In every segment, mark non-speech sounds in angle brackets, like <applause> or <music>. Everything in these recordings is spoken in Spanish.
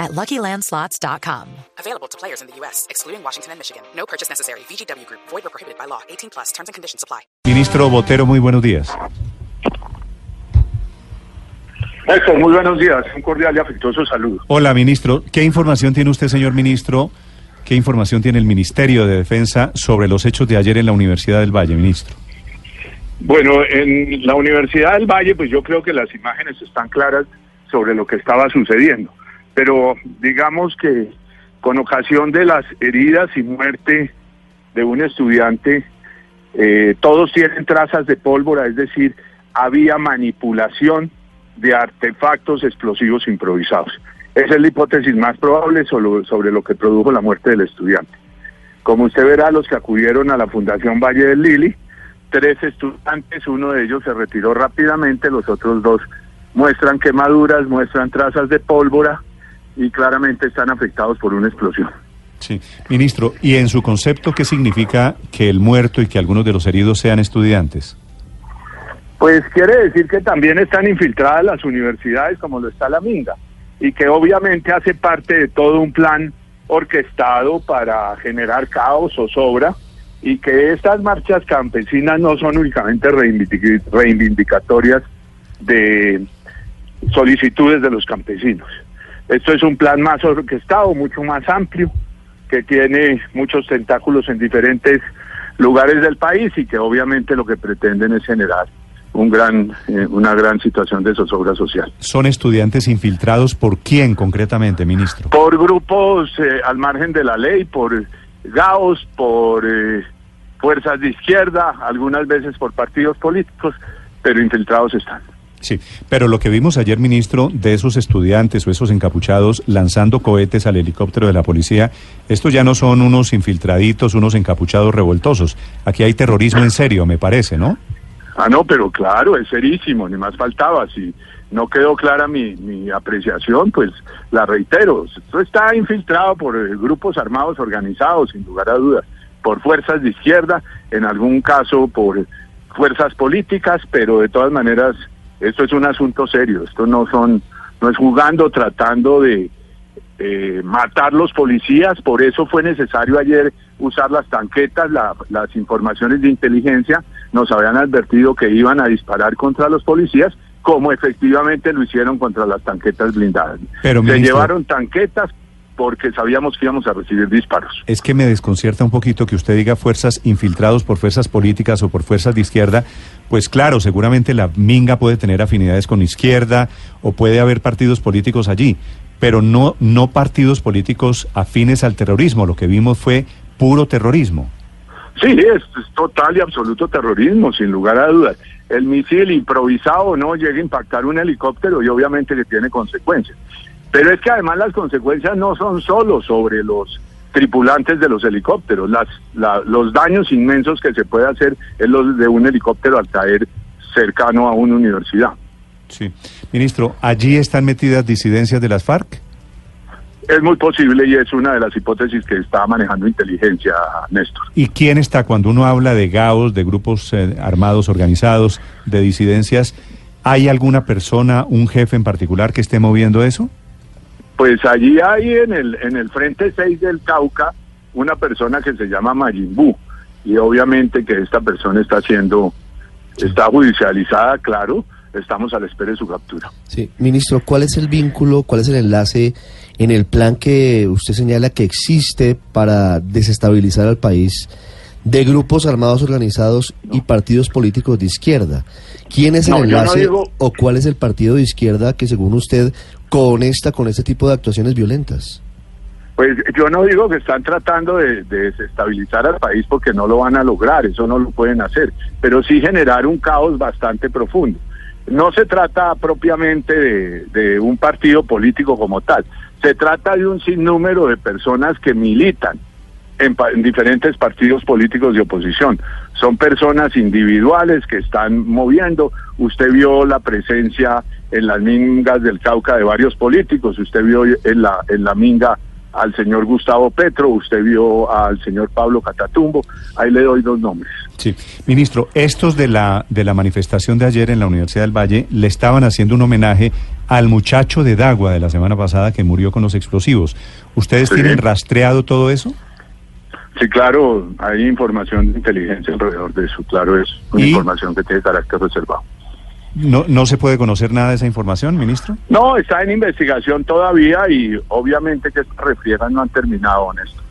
at LuckyLandSlots.com. Available to players in the U.S., excluding Washington and Michigan. No purchase necessary. VGW Group. Void or prohibited by law. 18 plus. Terms and conditions apply. Ministro Botero, muy buenos días. Néstor, muy buenos días. Un cordial y afectuoso saludo. Hola, ministro. ¿Qué información tiene usted, señor ministro? ¿Qué información tiene el Ministerio de Defensa sobre los hechos de ayer en la Universidad del Valle, ministro? Bueno, en la Universidad del Valle, pues yo creo que las imágenes están claras sobre lo que estaba sucediendo. Pero digamos que con ocasión de las heridas y muerte de un estudiante, eh, todos tienen trazas de pólvora, es decir, había manipulación de artefactos explosivos improvisados. Esa es la hipótesis más probable sobre, sobre lo que produjo la muerte del estudiante. Como usted verá, los que acudieron a la Fundación Valle del Lili, tres estudiantes, uno de ellos se retiró rápidamente, los otros dos muestran quemaduras, muestran trazas de pólvora y claramente están afectados por una explosión. Sí, ministro, ¿y en su concepto qué significa que el muerto y que algunos de los heridos sean estudiantes? Pues quiere decir que también están infiltradas las universidades como lo está la Minga y que obviamente hace parte de todo un plan orquestado para generar caos o sobra y que estas marchas campesinas no son únicamente reivindicatorias de solicitudes de los campesinos. Esto es un plan más orquestado, mucho más amplio, que tiene muchos tentáculos en diferentes lugares del país y que obviamente lo que pretenden es generar un gran, eh, una gran situación de zozobra social. ¿Son estudiantes infiltrados por quién concretamente, ministro? Por grupos eh, al margen de la ley, por GAOs, por eh, fuerzas de izquierda, algunas veces por partidos políticos, pero infiltrados están. Sí, pero lo que vimos ayer, ministro, de esos estudiantes o esos encapuchados lanzando cohetes al helicóptero de la policía, estos ya no son unos infiltraditos, unos encapuchados revoltosos. Aquí hay terrorismo en serio, me parece, ¿no? Ah, no, pero claro, es serísimo, ni más faltaba. Si no quedó clara mi, mi apreciación, pues la reitero. Esto está infiltrado por eh, grupos armados organizados, sin lugar a dudas, por fuerzas de izquierda, en algún caso por fuerzas políticas, pero de todas maneras esto es un asunto serio. Esto no son, no es jugando, tratando de eh, matar los policías. Por eso fue necesario ayer usar las tanquetas, las informaciones de inteligencia nos habían advertido que iban a disparar contra los policías, como efectivamente lo hicieron contra las tanquetas blindadas. Pero, Se llevaron tanquetas porque sabíamos que íbamos a recibir disparos. Es que me desconcierta un poquito que usted diga fuerzas infiltrados por fuerzas políticas o por fuerzas de izquierda. Pues claro, seguramente la Minga puede tener afinidades con izquierda o puede haber partidos políticos allí, pero no, no partidos políticos afines al terrorismo. Lo que vimos fue puro terrorismo. Sí, es, total y absoluto terrorismo, sin lugar a dudas. El misil improvisado no llega a impactar un helicóptero y obviamente que tiene consecuencias. Pero es que además las consecuencias no son solo sobre los tripulantes de los helicópteros, las, los daños inmensos que se puede hacer es los de un helicóptero al caer cercano a una universidad. Sí. Ministro, ¿allí están metidas disidencias de las FARC? Es muy posible y es una de las hipótesis que está manejando inteligencia, Néstor. ¿Y quién está cuando uno habla de GAOs, de grupos eh, armados organizados, de disidencias? ¿Hay alguna persona, un jefe en particular que esté moviendo eso? Pues allí hay en el, en el Frente 6 del Cauca una persona que se llama Mayimbu y obviamente que esta persona está siendo, está judicializada, claro, estamos a la espera de su captura. Sí, ministro, ¿cuál es el vínculo, cuál es el enlace en el plan que usted señala que existe para desestabilizar al país de grupos armados organizados y partidos políticos de izquierda. ¿Quién es el enlace o cuál es el partido de izquierda que según usted conecta con este tipo de actuaciones violentas? Pues yo no digo que están tratando de, desestabilizar al país porque no lo van a lograr, eso no lo pueden hacer, pero sí generar un caos bastante profundo. No se trata propiamente de un partido político como tal, se trata de un sinnúmero de personas que militan en, pa- en diferentes partidos políticos de oposición. Son personas individuales que están moviendo. Usted vio la presencia en las mingas del Cauca de varios políticos. Usted vio en la, en la minga al señor Gustavo Petro. Usted vio al señor Pablo Catatumbo. Ahí le doy dos nombres. Sí. Ministro, estos de la, de la manifestación de ayer en la Universidad del Valle le estaban haciendo un homenaje al muchacho de Dagua de la semana pasada que murió con los explosivos. ¿Ustedes Sí. tienen rastreado todo eso? Sí, claro, hay información de inteligencia alrededor de eso. Claro, es una ¿Y? información que tiene carácter reservado. ¿No, ¿No se puede conocer nada de esa información, ministro? No, está en investigación todavía y obviamente que refriegas no han terminado en esto.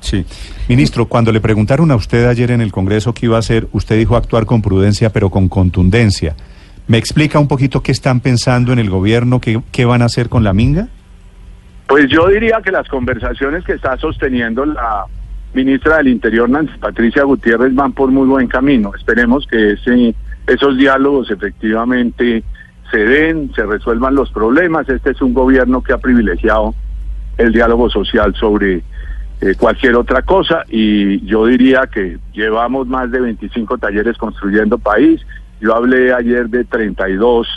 Sí. Ministro, cuando le preguntaron a usted ayer en el Congreso qué iba a hacer, usted dijo actuar con prudencia pero con contundencia. ¿Me explica un poquito qué están pensando en el gobierno, qué, qué van a hacer con la minga? Pues yo diría que las conversaciones que está sosteniendo la ministra del Interior, Nancy Patricia Gutiérrez, van por muy buen camino. Esperemos que ese, esos diálogos efectivamente se den, se resuelvan los problemas. Este es un gobierno que ha privilegiado el diálogo social sobre eh, cualquier otra cosa y yo diría que llevamos más de 25 talleres construyendo país. Yo hablé ayer de 32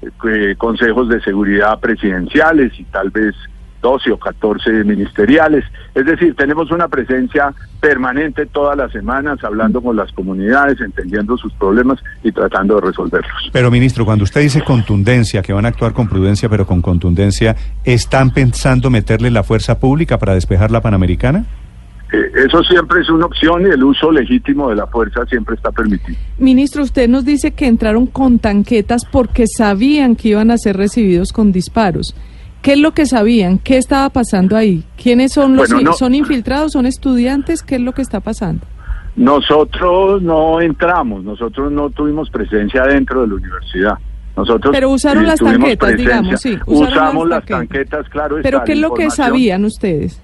eh, consejos de seguridad presidenciales y tal vez 12 o 14 ministeriales. Es decir, tenemos una presencia permanente todas las semanas hablando con las comunidades, entendiendo sus problemas y tratando de resolverlos. Pero, ministro, cuando usted dice contundencia, que van a actuar con prudencia pero con contundencia, ¿están pensando meterle la fuerza pública para despejar la Panamericana? Eh, eso siempre es una opción y el uso legítimo de la fuerza siempre está permitido. Ministro, usted nos dice que entraron con tanquetas porque sabían que iban a ser recibidos con disparos. ¿Qué es lo que sabían? ¿Qué estaba pasando ahí? ¿Quiénes son los Bueno, no- son infiltrados? ¿Son estudiantes? ¿Qué es lo que está pasando? Nosotros no entramos, nosotros no tuvimos presencia dentro de la universidad. Nosotros Pero usaron las tanquetas, presencia. digamos, sí, Usamos las tanquetas. tanquetas, claro. ¿Pero qué es lo que sabían ustedes?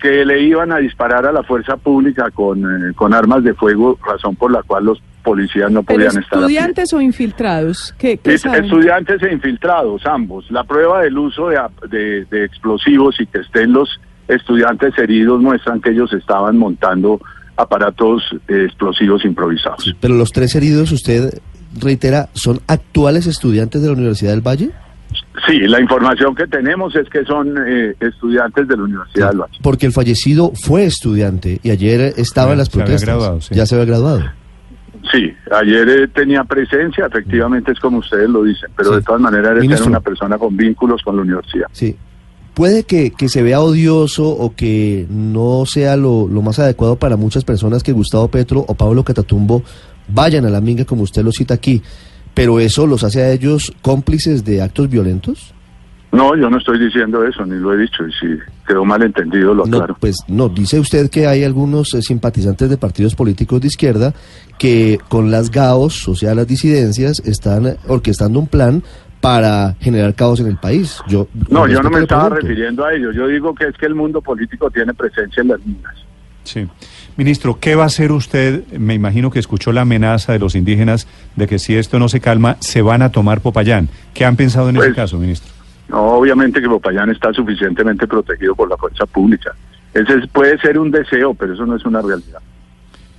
Que le iban a disparar a la fuerza pública con, eh, con armas de fuego, razón por la cual los policías no ¿Pero podían estar estudiantes o infiltrados? ¿Qué, qué Es- saben? Estudiantes e infiltrados, ambos. La prueba del uso de, ap- de- de explosivos y que estén los estudiantes heridos muestran que ellos estaban montando aparatos eh, explosivos improvisados. Pero los tres heridos, usted reitera, ¿son actuales estudiantes de la Universidad del Valle? Sí, la información que tenemos es que son eh, estudiantes de la Universidad del Valle. Porque el fallecido fue estudiante y ayer estaba en las había protestas. graduado, sí. Ya se había graduado. Sí, ayer eh, tenía presencia, efectivamente es como ustedes lo dicen, pero Sí. de todas maneras era una persona con vínculos con la universidad. Sí. Puede que, que se vea odioso o que no sea lo, lo más adecuado para muchas personas que Gustavo Petro o Pablo Catatumbo vayan a la minga, como usted lo cita aquí, pero eso los hace a ellos cómplices de actos violentos. No, yo no estoy diciendo eso, ni lo he dicho, y si quedó mal entendido lo No, aclaro. pues no, dice usted que hay algunos eh, simpatizantes de partidos políticos de izquierda que con las GAOs, o sea, las disidencias, están orquestando un plan para generar caos en el país. Yo No, yo no me estaba pregunto. refiriendo a ello. Yo digo que es que el mundo político tiene presencia en las minas. Sí. Ministro, ¿qué va a hacer usted? Me imagino que escuchó la amenaza de los indígenas de que si esto no se calma, se van a tomar Popayán. ¿Qué han pensado en ese Pues- caso, ministro? No, obviamente que Popayán está suficientemente protegido por la fuerza pública. Ese es- puede ser un deseo, pero eso no es una realidad.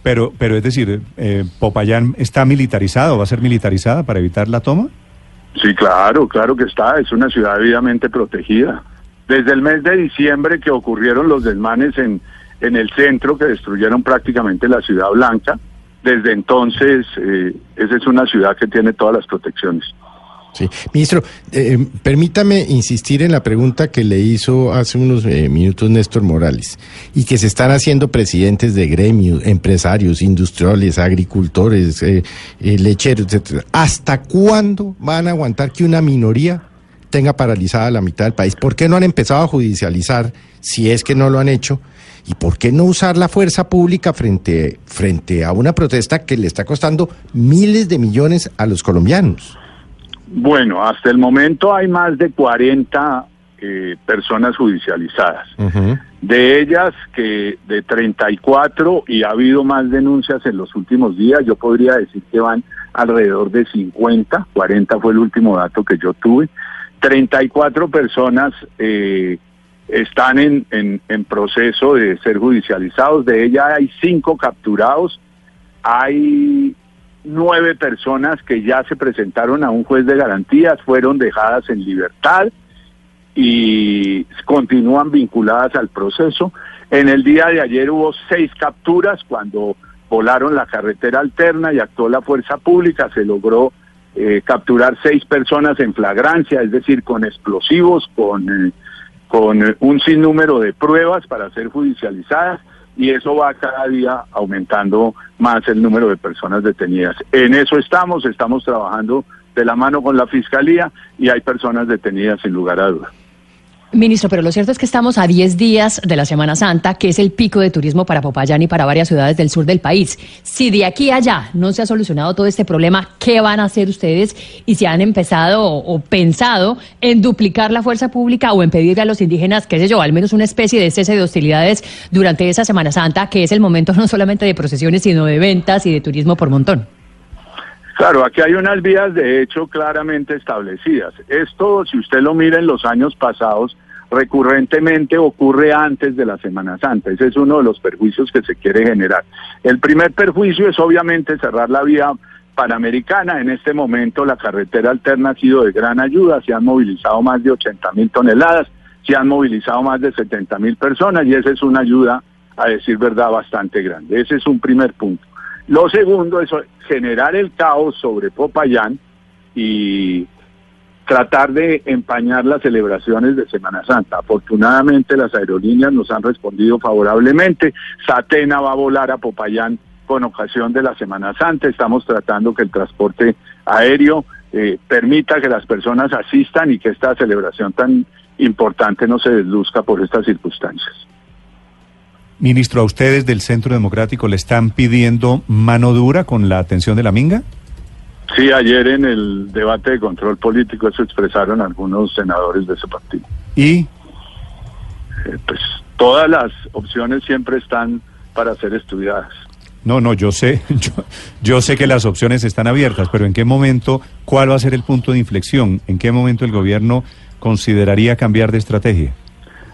Pero, pero es decir, eh, Popayán está militarizado, va a ser militarizada para evitar la toma. Sí, claro, claro que está. Es una ciudad debidamente protegida. Desde el mes de diciembre que ocurrieron los desmanes en, en el centro que destruyeron prácticamente la ciudad blanca, desde entonces eh, esa es una ciudad que tiene todas las protecciones. Sí. Ministro, eh, permítame insistir en la pregunta que le hizo hace unos eh, minutos Néstor Morales y que se están haciendo presidentes de gremios, empresarios, industriales, agricultores, eh, lecheros, etcétera. ¿Hasta cuándo van a aguantar que una minoría tenga paralizada la mitad del país? ¿Por qué no han empezado a judicializar si es que no lo han hecho? ¿Y por qué no usar la fuerza pública frente, frente a una protesta que le está costando miles de millones a los colombianos? Bueno, hasta el momento hay más de 40 eh, personas judicializadas. De ellas, que de 34 y ha habido más denuncias en los últimos días, yo podría decir que van alrededor de 50, 40 fue el último dato que yo tuve. 34 personas eh, están en, en, en proceso de ser judicializados. De ella hay cinco capturados, hay nueve personas que ya se presentaron a un juez de garantías, fueron dejadas en libertad y continúan vinculadas al proceso. En el día de ayer hubo seis capturas cuando volaron la carretera alterna y actuó la fuerza pública, se logró eh, capturar seis personas en flagrancia, es decir, con explosivos, con, eh, con eh, un sinnúmero de pruebas para ser judicializadas y eso va cada día aumentando más el número de personas detenidas. En eso estamos, estamos trabajando de la mano con la Fiscalía y hay personas detenidas sin lugar a dudas. Ministro, pero lo cierto es que estamos a 10 días de la Semana Santa, que es el pico de turismo para Popayán y para varias ciudades del sur del país. Si de aquí a allá no se ha solucionado todo este problema, ¿qué van a hacer ustedes? Y si han empezado o, o pensado en duplicar la fuerza pública o en pedirle a los indígenas, qué sé yo, al menos una especie de cese de hostilidades durante esa Semana Santa, que es el momento no solamente de procesiones, sino de ventas y de turismo por montón. Claro, aquí hay unas vías de hecho claramente establecidas. Esto, si usted lo mira en los años pasados, recurrentemente ocurre antes de la Semana Santa. Ese es uno de los perjuicios que se quiere generar. El primer perjuicio es obviamente cerrar la vía panamericana. En este momento la carretera alterna ha sido de gran ayuda, se han movilizado más de 80 mil toneladas, se han movilizado más de 70 mil personas y esa es una ayuda, a decir verdad, bastante grande. Ese es un primer punto. Lo segundo es generar el caos sobre Popayán y tratar de empañar las celebraciones de Semana Santa. Afortunadamente las aerolíneas nos han respondido favorablemente. Satena va a volar a Popayán con ocasión de la Semana Santa. Estamos tratando que el transporte aéreo eh, permita que las personas asistan y que esta celebración tan importante no se desluzca por estas circunstancias. Ministro, ¿a ustedes del Centro Democrático le están pidiendo mano dura con la atención de la Minga? Sí, ayer en el debate de control político eso expresaron algunos senadores de ese partido. ¿Y? Eh, pues todas las opciones siempre están para ser estudiadas. No, no, yo sé, <laughs> yo, yo sé que las opciones están abiertas, pero ¿en qué momento, cuál va a ser el punto de inflexión? ¿En qué momento el gobierno consideraría cambiar de estrategia?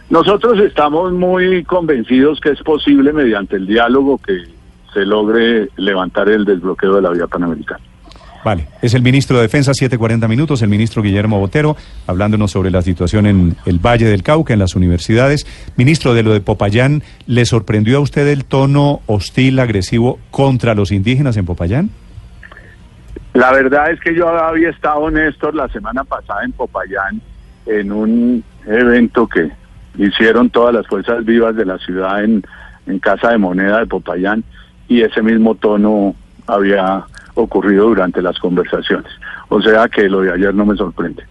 Nosotros estamos muy convencidos que es posible mediante el diálogo que se logre levantar el desbloqueo de la vía panamericana. Vale, es el ministro de Defensa, 740 minutos, el ministro Guillermo Botero, hablándonos sobre la situación en el Valle del Cauca, en las universidades. Ministro, de lo de Popayán, ¿le sorprendió a usted el tono hostil, agresivo contra los indígenas en Popayán? La verdad es que yo había estado, Néstor, la semana pasada en Popayán, en un evento que hicieron todas las fuerzas vivas de la ciudad en, en Casa de Moneda de Popayán, y ese mismo tono había ocurrido durante las conversaciones. O sea que lo de ayer no me sorprende.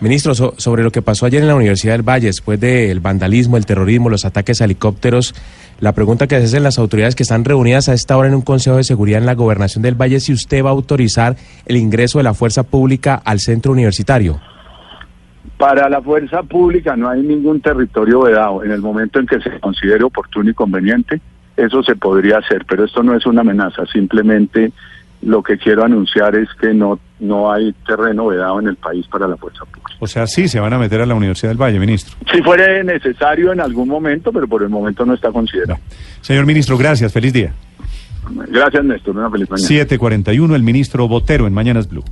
Ministro, so, sobre lo que pasó ayer en la Universidad del Valle, después del vandalismo, el terrorismo, los ataques a helicópteros, la pregunta que se hacen las autoridades que están reunidas a esta hora en un Consejo de Seguridad en la Gobernación del Valle es si usted va a autorizar el ingreso de la fuerza pública al centro universitario. Para la fuerza pública no hay ningún territorio vedado. En el momento en que se considere oportuno y conveniente, eso se podría hacer, pero esto no es una amenaza, simplemente lo que quiero anunciar es que no, no hay terreno vedado en el país para la fuerza pública. O sea, sí, se van a meter a la Universidad del Valle, ministro. Si fuera necesario en algún momento, pero por el momento no está considerado. No. Señor ministro, gracias, feliz día. Gracias, Néstor, una feliz mañana. 741, el ministro Botero en Mañanas Blue.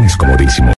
Blue, Blue